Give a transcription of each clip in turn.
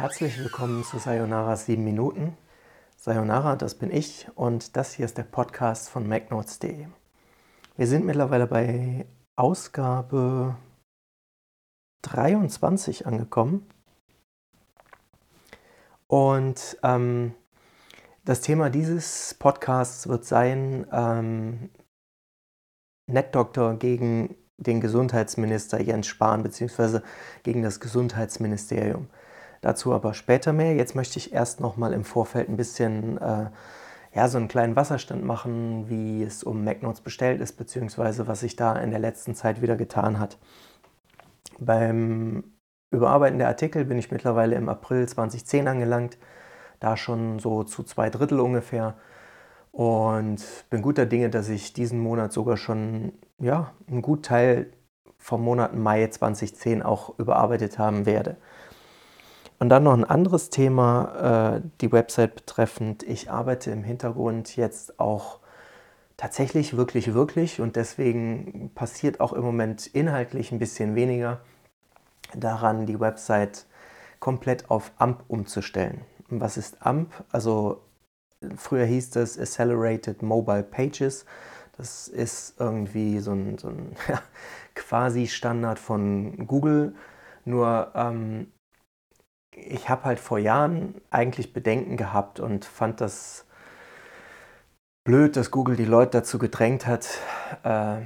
Herzlich willkommen zu Sayonara 7 Minuten. Sayonara, das bin ich und das hier ist der Podcast von MacNotes.de. Wir sind mittlerweile bei Ausgabe 23 angekommen. Und ähm, das Thema dieses Podcasts wird sein ähm, NetDoktor gegen den Gesundheitsminister Jens Spahn bzw. gegen das Gesundheitsministerium. Dazu aber später mehr. Jetzt möchte ich erst noch mal im Vorfeld ein bisschen äh, ja, so einen kleinen Wasserstand machen, wie es um MacNotes bestellt ist, beziehungsweise was sich da in der letzten Zeit wieder getan hat. Beim Überarbeiten der Artikel bin ich mittlerweile im April 2010 angelangt, da schon so zu zwei Drittel ungefähr und bin guter Dinge, dass ich diesen Monat sogar schon ja, einen guten Teil vom Monat Mai 2010 auch überarbeitet haben werde. Und dann noch ein anderes Thema, äh, die Website betreffend. Ich arbeite im Hintergrund jetzt auch tatsächlich wirklich, wirklich und deswegen passiert auch im Moment inhaltlich ein bisschen weniger daran, die Website komplett auf AMP umzustellen. Und was ist AMP? Also früher hieß das Accelerated Mobile Pages. Das ist irgendwie so ein, so ein ja, quasi Standard von Google. Nur ähm, ich habe halt vor Jahren eigentlich Bedenken gehabt und fand das blöd, dass Google die Leute dazu gedrängt hat, äh,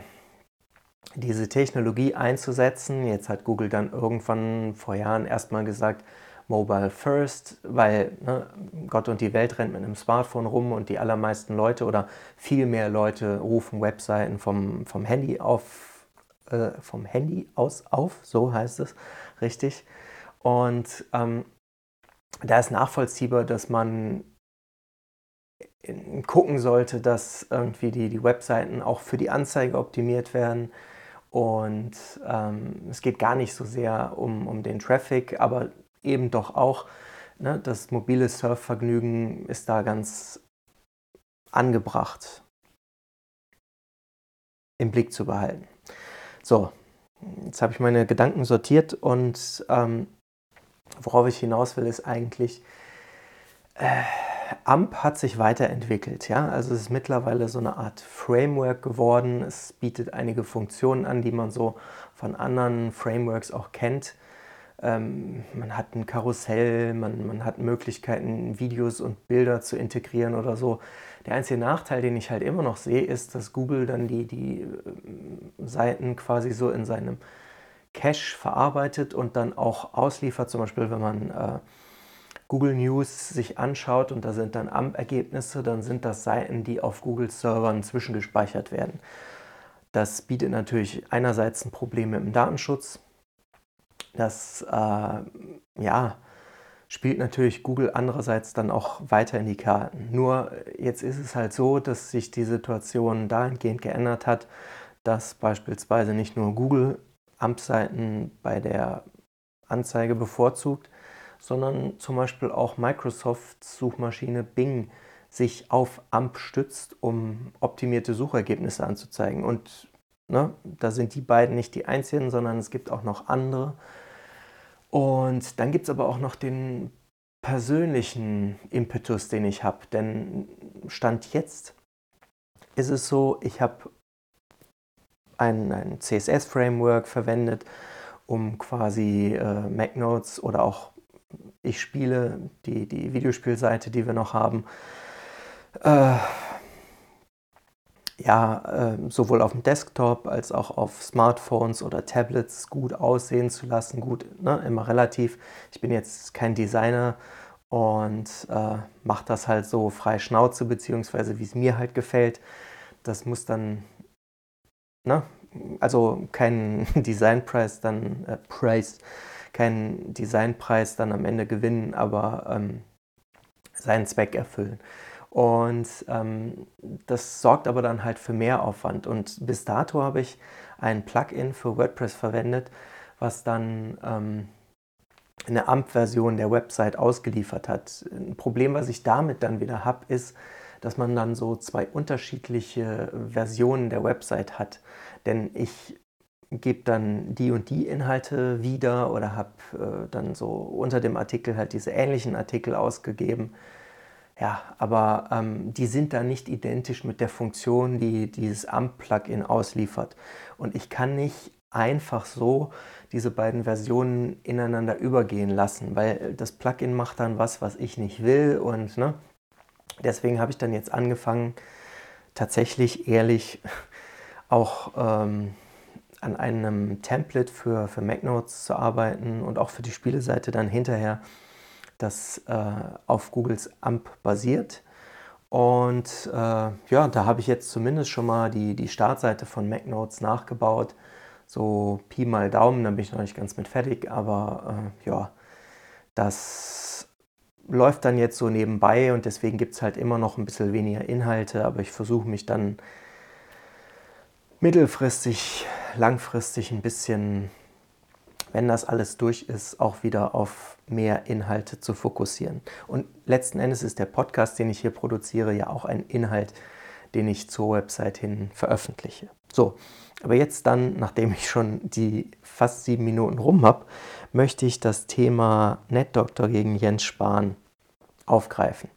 diese Technologie einzusetzen. Jetzt hat Google dann irgendwann vor Jahren erstmal gesagt, Mobile First, weil ne, Gott und die Welt rennt mit einem Smartphone rum und die allermeisten Leute oder viel mehr Leute rufen Webseiten vom, vom Handy auf, äh, vom Handy aus auf, so heißt es richtig. Und ähm, da ist nachvollziehbar, dass man gucken sollte, dass irgendwie die, die Webseiten auch für die Anzeige optimiert werden. Und ähm, es geht gar nicht so sehr um, um den Traffic, aber eben doch auch. Ne, das mobile Surfvergnügen ist da ganz angebracht im Blick zu behalten. So, jetzt habe ich meine Gedanken sortiert und ähm, worauf ich hinaus will, ist eigentlich, äh, AMP hat sich weiterentwickelt. Ja? Also es ist mittlerweile so eine Art Framework geworden. Es bietet einige Funktionen an, die man so von anderen Frameworks auch kennt. Ähm, man hat ein Karussell, man, man hat Möglichkeiten, Videos und Bilder zu integrieren oder so. Der einzige Nachteil, den ich halt immer noch sehe, ist, dass Google dann die, die äh, Seiten quasi so in seinem Cache verarbeitet und dann auch ausliefert. Zum Beispiel, wenn man äh, Google News sich anschaut und da sind dann AMP-Ergebnisse, dann sind das Seiten, die auf Google-Servern zwischengespeichert werden. Das bietet natürlich einerseits ein Problem mit dem Datenschutz. Das äh, ja, spielt natürlich Google andererseits dann auch weiter in die Karten. Nur jetzt ist es halt so, dass sich die Situation dahingehend geändert hat, dass beispielsweise nicht nur Google AMP-Seiten bei der Anzeige bevorzugt, sondern zum Beispiel auch Microsofts Suchmaschine Bing sich auf AMP stützt, um optimierte Suchergebnisse anzuzeigen. Und ne, da sind die beiden nicht die einzigen, sondern es gibt auch noch andere. Und dann gibt es aber auch noch den persönlichen Impetus, den ich habe. Denn Stand jetzt ist es so, ich habe ein, ein CSS-Framework verwendet, um quasi äh, MacNotes oder auch ich spiele, die, die Videospielseite, die wir noch haben, äh, ja, äh, sowohl auf dem Desktop als auch auf Smartphones oder Tablets gut aussehen zu lassen. Gut, ne, immer relativ. Ich bin jetzt kein Designer und äh, mache das halt so frei Schnauze, beziehungsweise wie es mir halt gefällt. Das muss dann ne, also keinen Designpreis dann, äh, Preis, keinen Designpreis dann am Ende gewinnen, aber ähm, seinen Zweck erfüllen. Und ähm, das sorgt aber dann halt für mehr Aufwand. Und bis dato habe ich ein Plugin für WordPress verwendet, was dann ähm, eine AMP-Version der Website ausgeliefert hat. Ein Problem, was ich damit dann wieder habe, ist, dass man dann so zwei unterschiedliche Versionen der Website hat. Denn ich gebe dann die und die Inhalte wieder oder habe äh, dann so unter dem Artikel halt diese ähnlichen Artikel ausgegeben. Ja, aber ähm, die sind da nicht identisch mit der Funktion, die dieses AMP-Plugin ausliefert. Und ich kann nicht einfach so diese beiden Versionen ineinander übergehen lassen, weil das Plugin macht dann was, was ich nicht will. Und ne, deswegen habe ich dann jetzt angefangen, tatsächlich ehrlich auch ähm, an einem Template für, für MacNotes zu arbeiten und auch für die Spieleseite dann hinterher, das äh, auf Googles AMP basiert. Und äh, ja, da habe ich jetzt zumindest schon mal die, die Startseite von MacNotes nachgebaut. So Pi mal Daumen, da bin ich noch nicht ganz mit fertig, aber äh, ja, das läuft dann jetzt so nebenbei und deswegen gibt es halt immer noch ein bisschen weniger Inhalte, aber ich versuche mich dann mittelfristig, langfristig ein bisschen, wenn das alles durch ist, auch wieder auf mehr Inhalte zu fokussieren. Und letzten Endes ist der Podcast, den ich hier produziere, ja auch ein Inhalt, den ich zur Website hin veröffentliche. So, aber jetzt dann, nachdem ich schon die fast sieben Minuten rum habe, möchte ich das Thema NetDoktor gegen Jens Spahn aufgreifen.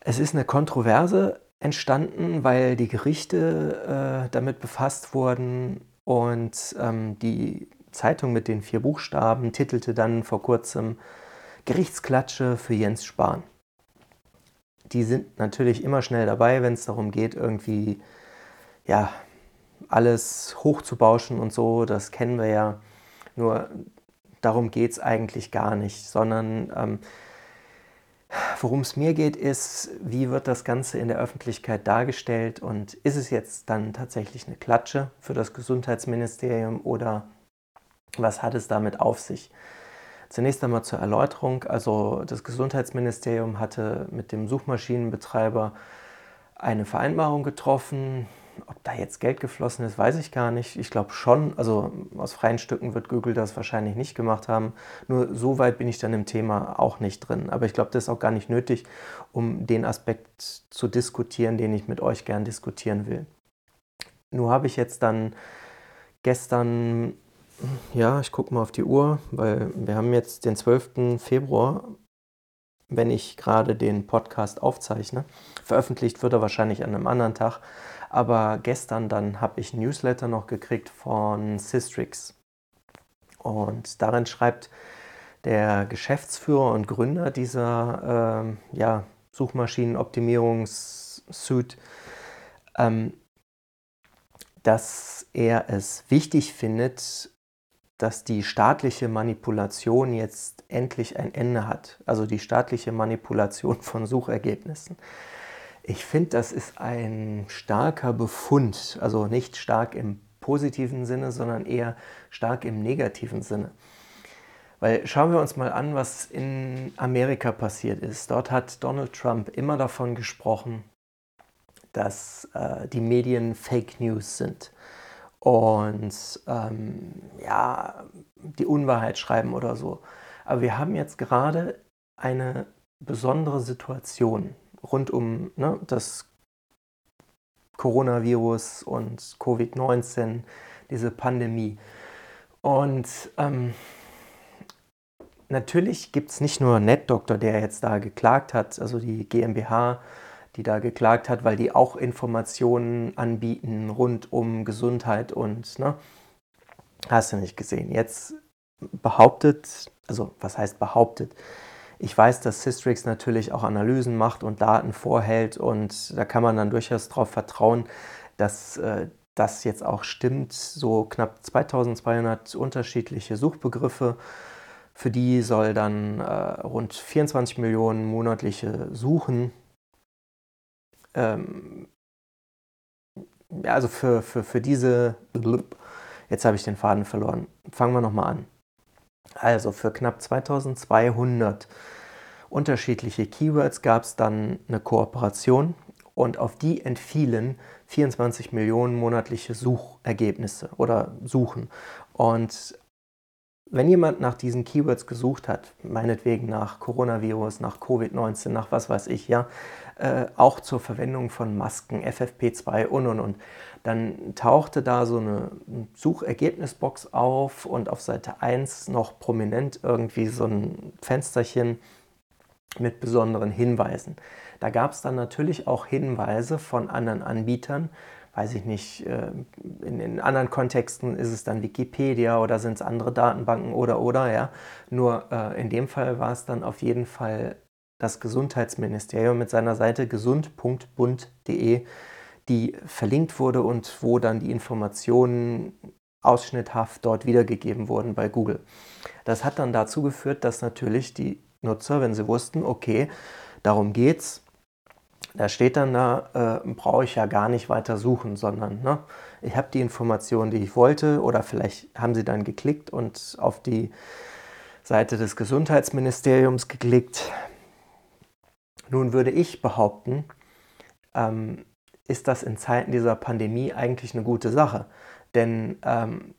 Es ist eine Kontroverse entstanden, weil die Gerichte äh, damit befasst wurden und ähm, die Zeitung mit den vier Buchstaben titelte dann vor kurzem Gerichtsklatsche für Jens Spahn. Die sind natürlich immer schnell dabei, wenn es darum geht, irgendwie ja, alles hochzubauschen und so, das kennen wir ja. Nur darum geht es eigentlich gar nicht, sondern ähm, Worum es mir geht, ist, wie wird das Ganze in der Öffentlichkeit dargestellt und ist es jetzt dann tatsächlich eine Klatsche für das Gesundheitsministerium oder was hat es damit auf sich? Zunächst einmal zur Erläuterung. Also das Gesundheitsministerium hatte mit dem Suchmaschinenbetreiber eine Vereinbarung getroffen, ob da jetzt Geld geflossen ist, weiß ich gar nicht. Ich glaube schon. Also aus freien Stücken wird Google das wahrscheinlich nicht gemacht haben. Nur so weit bin ich dann im Thema auch nicht drin. Aber ich glaube, das ist auch gar nicht nötig, um den Aspekt zu diskutieren, den ich mit euch gern diskutieren will. Nur habe ich jetzt dann gestern, ja, ich gucke mal auf die Uhr, weil wir haben jetzt den 12. Februar wenn ich gerade den Podcast aufzeichne. Veröffentlicht wird er wahrscheinlich an einem anderen Tag. Aber gestern dann habe ich ein Newsletter noch gekriegt von Systrix. Und darin schreibt der Geschäftsführer und Gründer dieser äh, ja, Suchmaschinenoptimierungssuite, ähm, dass er es wichtig findet, dass die staatliche Manipulation jetzt endlich ein Ende hat. Also die staatliche Manipulation von Suchergebnissen. Ich finde, das ist ein starker Befund, also nicht stark im positiven Sinne, sondern eher stark im negativen Sinne. Weil schauen wir uns mal an, was in Amerika passiert ist. Dort hat Donald Trump immer davon gesprochen, dass äh, die Medien Fake News sind und ähm, ja, die Unwahrheit schreiben oder so. Aber wir haben jetzt gerade eine besondere Situation rund um ne, das Coronavirus und Covid-19, diese Pandemie. Und ähm, natürlich gibt es nicht nur NetDoktor, der jetzt da geklagt hat, also die GmbH, die da geklagt hat, weil die auch Informationen anbieten rund um Gesundheit und, ne, hast du nicht gesehen. Jetzt behauptet, also was heißt behauptet? Ich weiß, dass Systrix natürlich auch Analysen macht und Daten vorhält und da kann man dann durchaus darauf vertrauen, dass äh, das jetzt auch stimmt. So knapp 2200 unterschiedliche Suchbegriffe. Für die soll dann äh, rund 24 Millionen monatliche Suchen. Ähm, ja, also für, für, für diese. Jetzt habe ich den Faden verloren. Fangen wir nochmal an. Also für knapp 2200 unterschiedliche Keywords gab es dann eine Kooperation und auf die entfielen 24 Millionen monatliche Suchergebnisse oder Suchen. Und wenn jemand nach diesen Keywords gesucht hat, meinetwegen nach Coronavirus, nach Covid-19, nach was weiß ich, ja, äh, auch zur Verwendung von Masken, FFP2 und und und, dann tauchte da so eine Suchergebnisbox auf und auf Seite 1 noch prominent irgendwie so ein Fensterchen mit besonderen Hinweisen. Da gab es dann natürlich auch Hinweise von anderen Anbietern, weiß ich nicht, äh, in, in, anderen Kontexten ist es dann Wikipedia oder sind es andere Datenbanken oder oder, ja. Nur äh, in dem Fall war es dann auf jeden Fall das Gesundheitsministerium mit seiner Seite gesund.bund.de, die verlinkt wurde und wo dann die Informationen ausschnitthaft dort wiedergegeben wurden bei Google. Das hat dann dazu geführt, dass natürlich die Nutzer, wenn sie wussten, okay, darum geht's, da steht dann da, äh, brauche ich ja gar nicht weiter suchen, sondern ne, ich habe die Information, die ich wollte, oder vielleicht haben Sie dann geklickt und auf die Seite des Gesundheitsministeriums geklickt. Nun würde ich behaupten, ähm, ist das in Zeiten dieser Pandemie eigentlich eine gute Sache. Denn ähm,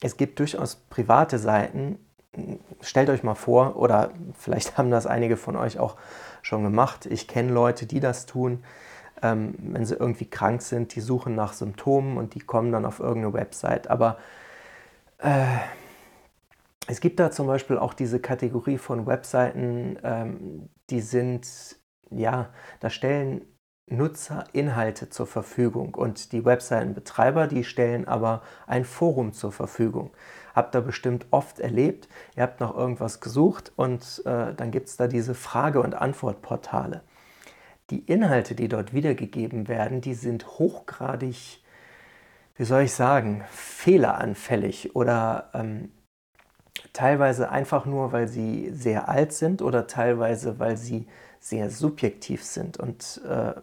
es gibt durchaus private Seiten, stellt euch mal vor, oder vielleicht haben das einige von euch auch schon gemacht. Ich kenne Leute, die das tun. Ähm, wenn sie irgendwie krank sind, die suchen nach Symptomen und die kommen dann auf irgendeine Website. Aber äh, es gibt da zum Beispiel auch diese Kategorie von Webseiten, ähm, die sind, ja, da stellen Nutzer Inhalte zur Verfügung und die Webseitenbetreiber, die stellen aber ein Forum zur Verfügung. Habt ihr bestimmt oft erlebt, ihr habt nach irgendwas gesucht und äh, dann gibt es da diese Frage- und Antwortportale. Die Inhalte, die dort wiedergegeben werden, die sind hochgradig, wie soll ich sagen, fehleranfällig oder ähm, teilweise einfach nur, weil sie sehr alt sind oder teilweise, weil sie sehr subjektiv sind. Und äh,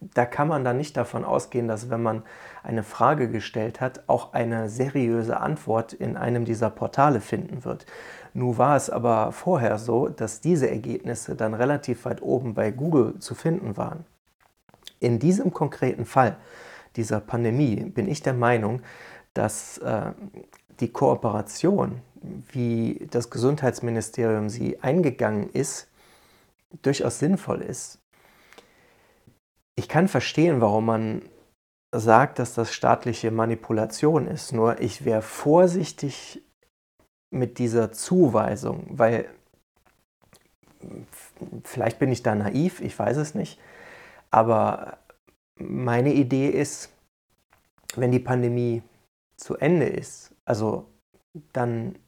da kann man dann nicht davon ausgehen, dass wenn man eine Frage gestellt hat, auch eine seriöse Antwort in einem dieser Portale finden wird. Nun war es aber vorher so, dass diese Ergebnisse dann relativ weit oben bei Google zu finden waren. In diesem konkreten Fall dieser Pandemie bin ich der Meinung, dass äh, die Kooperation, wie das Gesundheitsministerium sie eingegangen ist, durchaus sinnvoll ist ich kann verstehen, warum man sagt, dass das staatliche Manipulation ist. Nur ich wäre vorsichtig mit dieser Zuweisung, weil vielleicht bin ich da naiv, ich weiß es nicht. Aber meine Idee ist, wenn die Pandemie zu Ende ist, also dann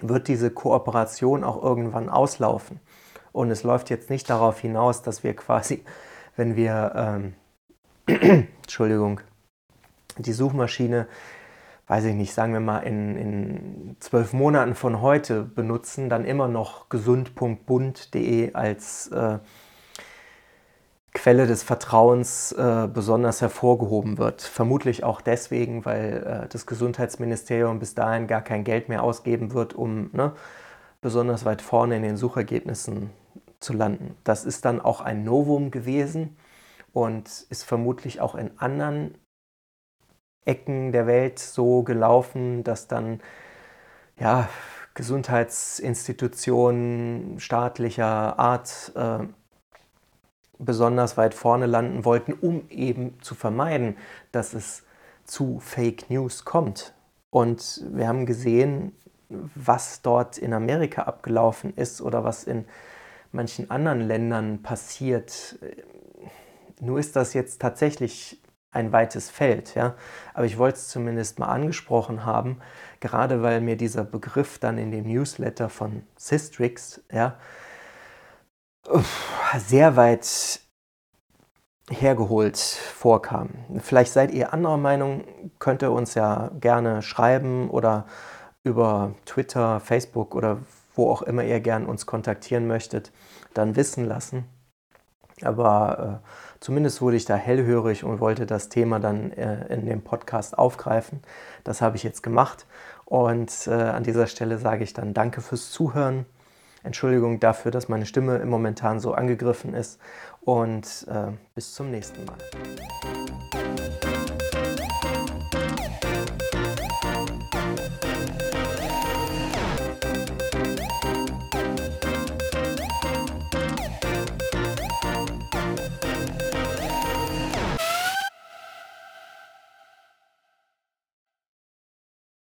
wird diese Kooperation auch irgendwann auslaufen. Und es läuft jetzt nicht darauf hinaus, dass wir quasi wenn wir, ähm, Entschuldigung, die Suchmaschine, weiß ich nicht, sagen wir mal in, in zwölf Monaten von heute benutzen, dann immer noch gesund.bund.de als äh, Quelle des Vertrauens äh, besonders hervorgehoben wird. Vermutlich auch deswegen, weil äh, das Gesundheitsministerium bis dahin gar kein Geld mehr ausgeben wird, um ne, besonders weit vorne in den Suchergebnissen zu landen. Das ist dann auch ein Novum gewesen und ist vermutlich auch in anderen Ecken der Welt so gelaufen, dass dann ja, Gesundheitsinstitutionen staatlicher Art äh, besonders weit vorne landen wollten, um eben zu vermeiden, dass es zu Fake News kommt. Und wir haben gesehen, was dort in Amerika abgelaufen ist oder was in manchen anderen Ländern passiert. Nur ist das jetzt tatsächlich ein weites Feld, ja. Aber ich wollte es zumindest mal angesprochen haben, gerade weil mir dieser Begriff dann in dem Newsletter von Systrix, ja, sehr weit hergeholt vorkam. Vielleicht seid ihr anderer Meinung, könnt ihr uns ja gerne schreiben oder über Twitter, Facebook oder wo auch immer ihr gern uns kontaktieren möchtet, dann wissen lassen. Aber äh, zumindest wurde ich da hellhörig und wollte das Thema dann äh, in dem Podcast aufgreifen. Das habe ich jetzt gemacht. Und äh, an dieser Stelle sage ich dann Danke fürs Zuhören. Entschuldigung dafür, dass meine Stimme im momentan so angegriffen ist. Und äh, bis zum nächsten Mal.